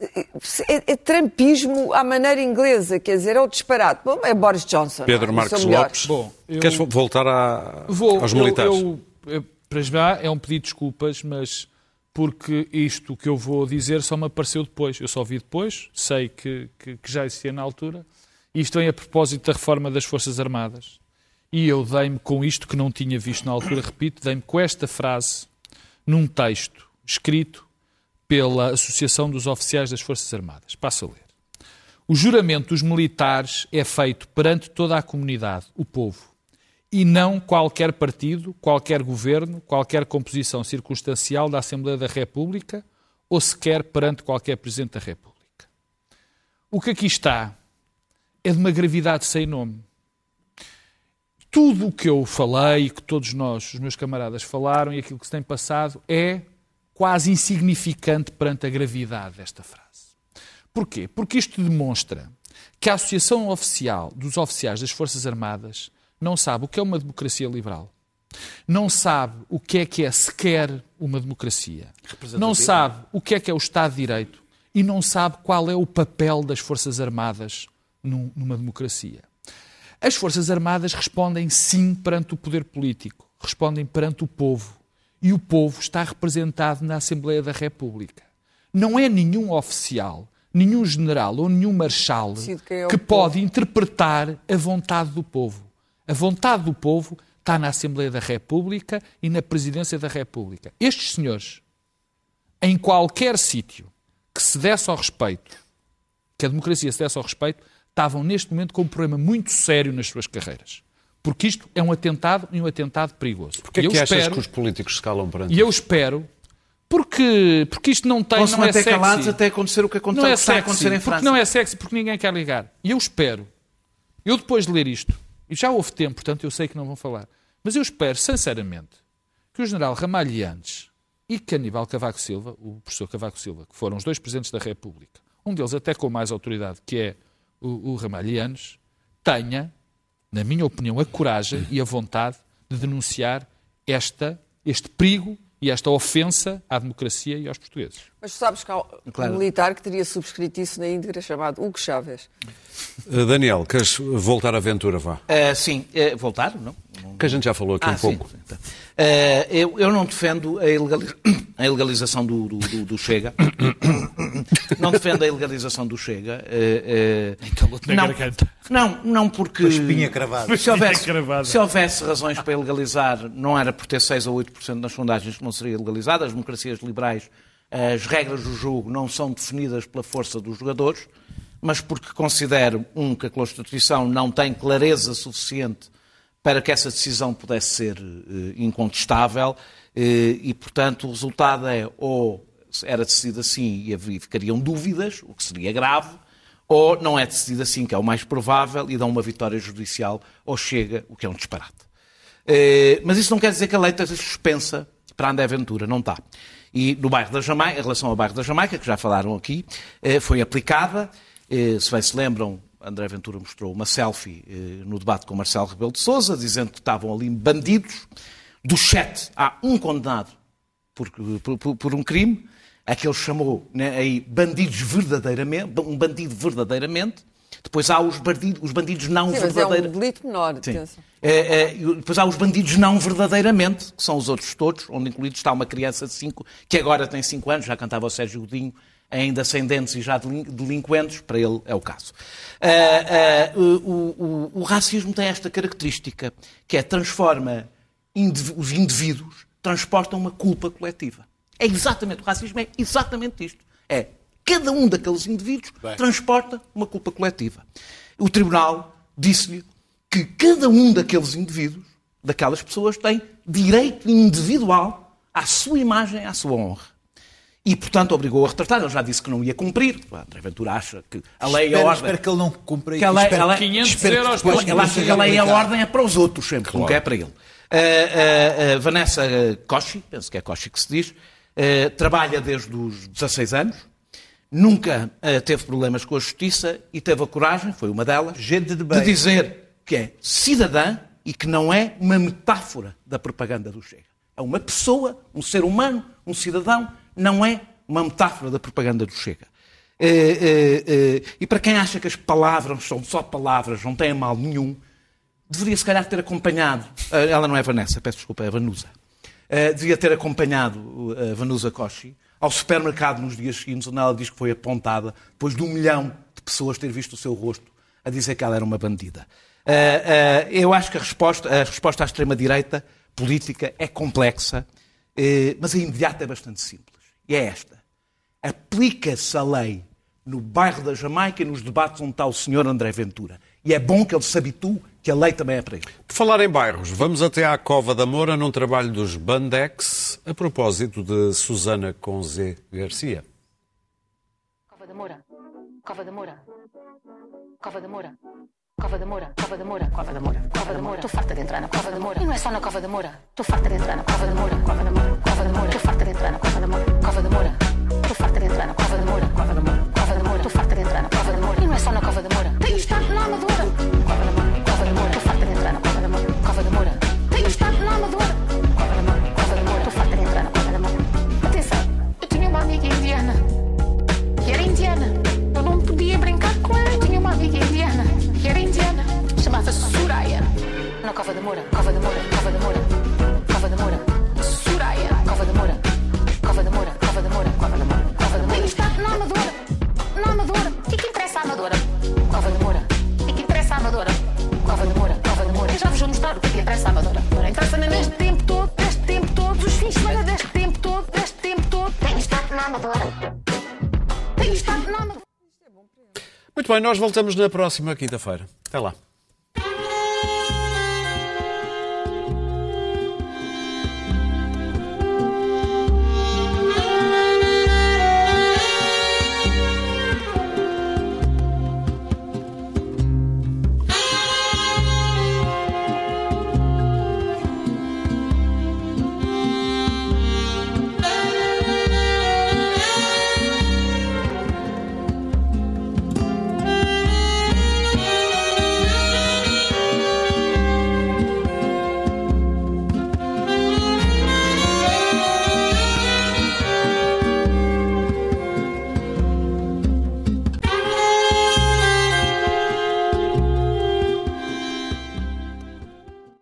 é, é trampismo à maneira inglesa, quer dizer, é o disparate. Bom, é Boris Johnson. Pedro não é? É Marcos. Lopes. Bom, eu- Queres voltar à- Vou, aos militares? eu- eu- para já é um pedido de desculpas, mas porque isto que eu vou dizer só me apareceu depois. Eu só vi depois, sei que, que- que já existia na altura. E Isto vem a propósito da reforma das Forças Armadas. E eu dei-me com isto que não tinha visto na altura, repito, dei-me com esta frase num texto escrito pela Associação dos Oficiais das Forças Armadas. Passo a ler. O juramento dos militares é feito perante toda a comunidade, o povo, e não qualquer partido, qualquer governo, qualquer composição circunstancial da Assembleia da República ou sequer perante qualquer Presidente da República. O que aqui está é de uma gravidade sem nome. Tudo o que eu falei que todos nós, os meus camaradas, falaram e aquilo que se tem passado é quase insignificante perante a gravidade desta frase. Porquê? Porque isto demonstra que a Associação Oficial dos Oficiais das Forças Armadas não sabe o que é uma democracia liberal. Não sabe o que é que é sequer uma democracia. Não sabe o que é que é o Estado de Direito e não sabe qual é o papel das Forças Armadas num- numa democracia. As Forças Armadas respondem sim perante o poder político, respondem perante o povo. E o povo está representado na Assembleia da República. Não é nenhum oficial, nenhum general ou nenhum marechal é que povo. pode interpretar a vontade do povo. A vontade do povo está na Assembleia da República e na Presidência da República. Estes senhores, em qualquer sítio que se desse ao respeito, que a democracia se desse ao respeito, estavam neste momento com um problema muito sério nas suas carreiras. Porque isto é um atentado e um atentado perigoso. Porquê é que achas espero, que os políticos se calam perante E eu espero, porque, porque isto não tem, não é manter sexy. calados até acontecer o que aconteceu, Não é sexy, acontecer em porque França. não é sexy, porque ninguém quer ligar. E eu espero, eu depois de ler isto, e já houve tempo, portanto eu sei que não vão falar, mas eu espero, sinceramente, que o general Ramalhiantes e que Aníbal Cavaco Silva, o professor Cavaco Silva, que foram os dois presidentes da República, um deles até com mais autoridade, que é o, o Ramalhianes, tenha, na minha opinião, a coragem e a vontade de denunciar esta, este perigo e esta ofensa à democracia e aos portugueses. Mas tu sabes que há um Claro. militar que teria subscrito isso na íntegra chamado Hugo Chávez. Uh, Daniel, queres voltar à aventura, vá? Eh, sim, eh, voltar, não? Que a gente já falou aqui Ah, um sim, pouco. sim, tá. Eh, eu, eu não defendo a, a ilegalização do, do- do- do Chega. *coughs* não defendo a ilegalização do Chega. eh, Calou-te na não, não, não porque... Com a espinha cravada. Se houvesse, *laughs* cravada. se houvesse razões para ilegalizar, não era por ter 6 ou 8% nas sondagens que não seria ilegalizado. As democracias liberais, as regras do jogo não são definidas pela força dos jogadores, mas porque considero, um, que a Constituição não tem clareza suficiente para que essa decisão pudesse ser eh, incontestável eh, e, portanto, o resultado é ou era decidido assim e ficariam dúvidas, o que seria grave, ou não é decidido assim, que é o mais provável, e dão uma vitória judicial, ou chega, o que é um disparate. Eh, Mas isso não quer dizer que a lei esteja suspensa para André Ventura, não está. E no bairro da Jamaica, em relação ao bairro da Jamaica, que já falaram aqui, foi aplicada, se bem se lembram, André Ventura mostrou uma selfie eh, no debate com Marcelo Rebelo de Sousa, dizendo que estavam ali bandidos. Dos sete, há um condenado por, por- por- um crime, a que ele chamou né, aí bandidos verdadeiramente, um bandido verdadeiramente. Depois há os bandidos, os bandidos não Sim, mas é um verdadeiramente. delito menor, Sim. É, é, depois há os bandidos não verdadeiramente, que são os outros todos, onde incluídos está uma criança de 5, que agora tem 5 anos, já cantava o Sérgio Godinho, ainda ascendentes e já delin- delinquentes, para ele é o caso. Ah, ah, o, o- o racismo tem esta característica, que é transforma indiv- os indivíduos, transportam uma culpa coletiva. É exatamente, o racismo é exatamente isto. É, cada um daqueles indivíduos transporta uma culpa coletiva. O tribunal disse-lhe que cada um daqueles indivíduos, daquelas pessoas, tem direito individual à sua imagem, à sua honra. E, portanto, obrigou a retratar. Ele já disse que não ia cumprir. O André Ventura acha que a lei e a ordem... espero que ele não cumpra Que a lei- espero- a lei- 500 espero euros depois ele acha que a lei e a ordem é para os outros sempre, nunca é para ele. Ah, ah, ah, Vanessa Koshi, penso que é Koshi que se diz, trabalha desde os 16 anos, nunca teve problemas com a justiça e teve a coragem, foi uma delas, Gente de bem. de dizer que é cidadã e que não é uma metáfora da propaganda do Chega. É uma pessoa, um ser humano, um cidadão, não é uma metáfora da propaganda do Chega. Eh, eh, eh, e para quem acha que as palavras são só palavras, não têm mal nenhum, deveria se calhar ter acompanhado. Ela não é Vanessa, peço desculpa, é Vanusa. Devia ter acompanhado a Vanusa Koshi ao supermercado nos dias seguintes, onde ela diz que foi apontada, depois de um milhão de pessoas ter visto o seu rosto, a dizer que ela era uma bandida. Eu acho que a resposta, a resposta à extrema-direita política é complexa, mas a imediata é bastante simples. E é esta. Aplica-se a lei no bairro da Jamaica e nos debates onde está o senhor André Ventura. E é bom que ele se habitue que a lei também é para ele. Por falar em bairros, vamos até à Cova da Moura num trabalho dos Bandex a propósito de Susana com Z Garcia. Cova da Moura. Cova da Moura. Cova da Moura. Cova da Moura. Cova da Moura. Cova da Moura. Cova da Moura. Estou farta de entrar na Cova da Moura. E não é só na Cova da Moura. Estou farta de entrar na Cova da Moura. Cova da Moura. Cova da Moura. Estou farta de entrar na Cova da Moura. Cova da Moura. Estou farta de entrar na Cova da Moura. Cova da Moura. Cova da Moura. Estou farta de entrar na Cova da Moura. E não é só na Cova da Moura. Bem, nós voltamos na próxima quinta-feira. Até lá.